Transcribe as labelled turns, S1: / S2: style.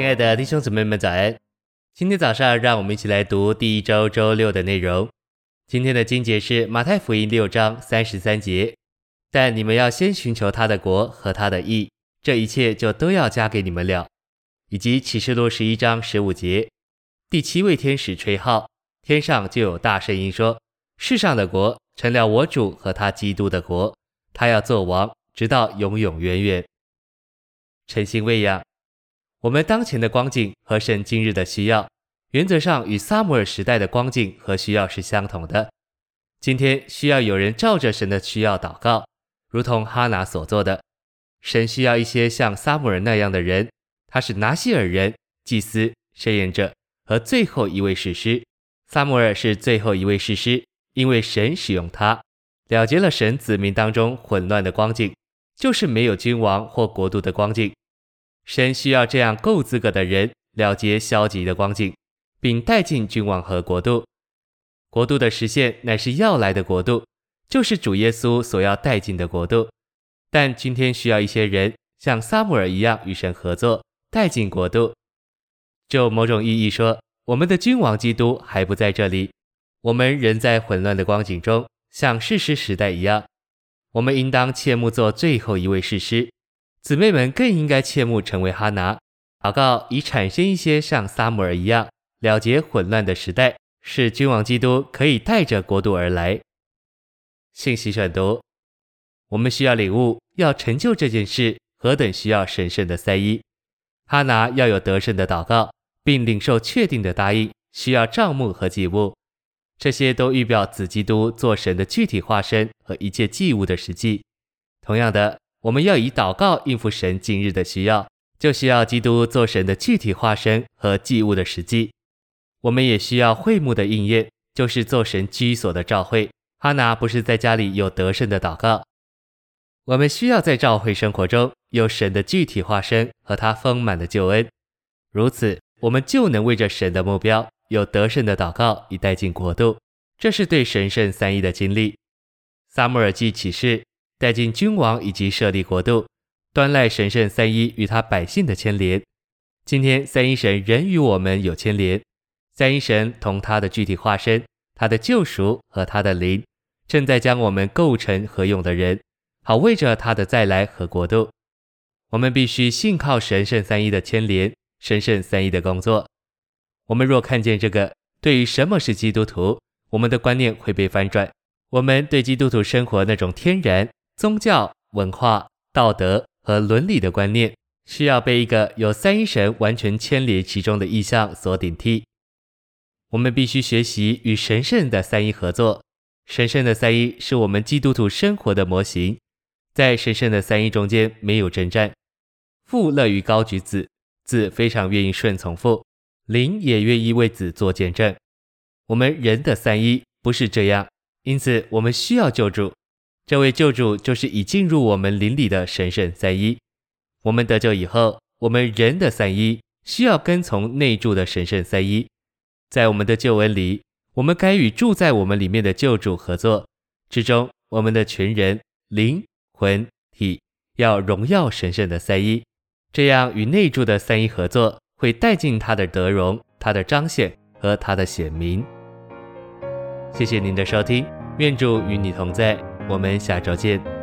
S1: 亲爱的弟兄姊妹们，早安！今天早上，让我们一起来读第一周周六的内容。今天的经节是马太福音六章三十三节。但你们要先寻求他的国和他的义，这一切就都要加给你们了。以及启示录十一章十五节，第七位天使吹号，天上就有大声音说：世上的国成了我主和他基督的国，他要做王，直到永永远远。诚心喂养。我们当前的光景和神今日的需要，原则上与撒母耳时代的光景和需要是相同的。今天需要有人照着神的需要祷告，如同哈拿所做的。神需要一些像撒母耳那样的人，他是拿西尔人、祭司、申言者和最后一位士师。撒母耳是最后一位士师，因为神使用他，了结了神子民当中混乱的光景，就是没有君王或国度的光景。神需要这样够资格的人了结消极的光景，并带进君王和国度。国度的实现乃是要来的国度，就是主耶稣所要带进的国度。但今天需要一些人像撒母耳一样与神合作，带进国度。就某种意义说，我们的君王基督还不在这里，我们仍在混乱的光景中，像士师时代一样。我们应当切慕做最后一位士师。姊妹们更应该切慕成为哈拿，祷告以产生一些像撒母耳一样了结混乱的时代，使君王基督可以带着国度而来。信息选读，我们需要领悟，要成就这件事，何等需要神圣的三一。哈拿要有得胜的祷告，并领受确定的答应，需要帐目和祭物，这些都预表子基督做神的具体化身和一切祭物的实际。同样的。我们要以祷告应付神今日的需要，就需要基督做神的具体化身和祭物的实际。我们也需要会幕的应验，就是做神居所的召会。哈拿不是在家里有得胜的祷告，我们需要在召会生活中有神的具体化身和他丰满的救恩。如此，我们就能为着神的目标有得胜的祷告，以带进国度。这是对神圣三一的经历。撒母耳记启示。带进君王以及设立国度，端赖神圣三一与他百姓的牵连。今天三一神仍与我们有牵连，三一神同他的具体化身、他的救赎和他的灵，正在将我们构成合用的人，好为着他的再来和国度。我们必须信靠神圣三一的牵连，神圣三一的工作。我们若看见这个，对于什么是基督徒，我们的观念会被翻转。我们对基督徒生活那种天然。宗教、文化、道德和伦理的观念，需要被一个有三一神完全牵连其中的意象所顶替。我们必须学习与神圣的三一合作。神圣的三一是我们基督徒生活的模型。在神圣的三一中间没有征战。父乐于高举子，子非常愿意顺从父，灵也愿意为子做见证。我们人的三一不是这样，因此我们需要救助。这位救主就是已进入我们灵里的神圣三一。我们得救以后，我们人的三一需要跟从内住的神圣三一。在我们的救恩里，我们该与住在我们里面的救主合作。之中，我们的全人、灵、魂、体要荣耀神圣的三一。这样与内住的三一合作，会带进他的德荣、他的彰显和他的显明。谢谢您的收听，愿主与你同在。我们下周见。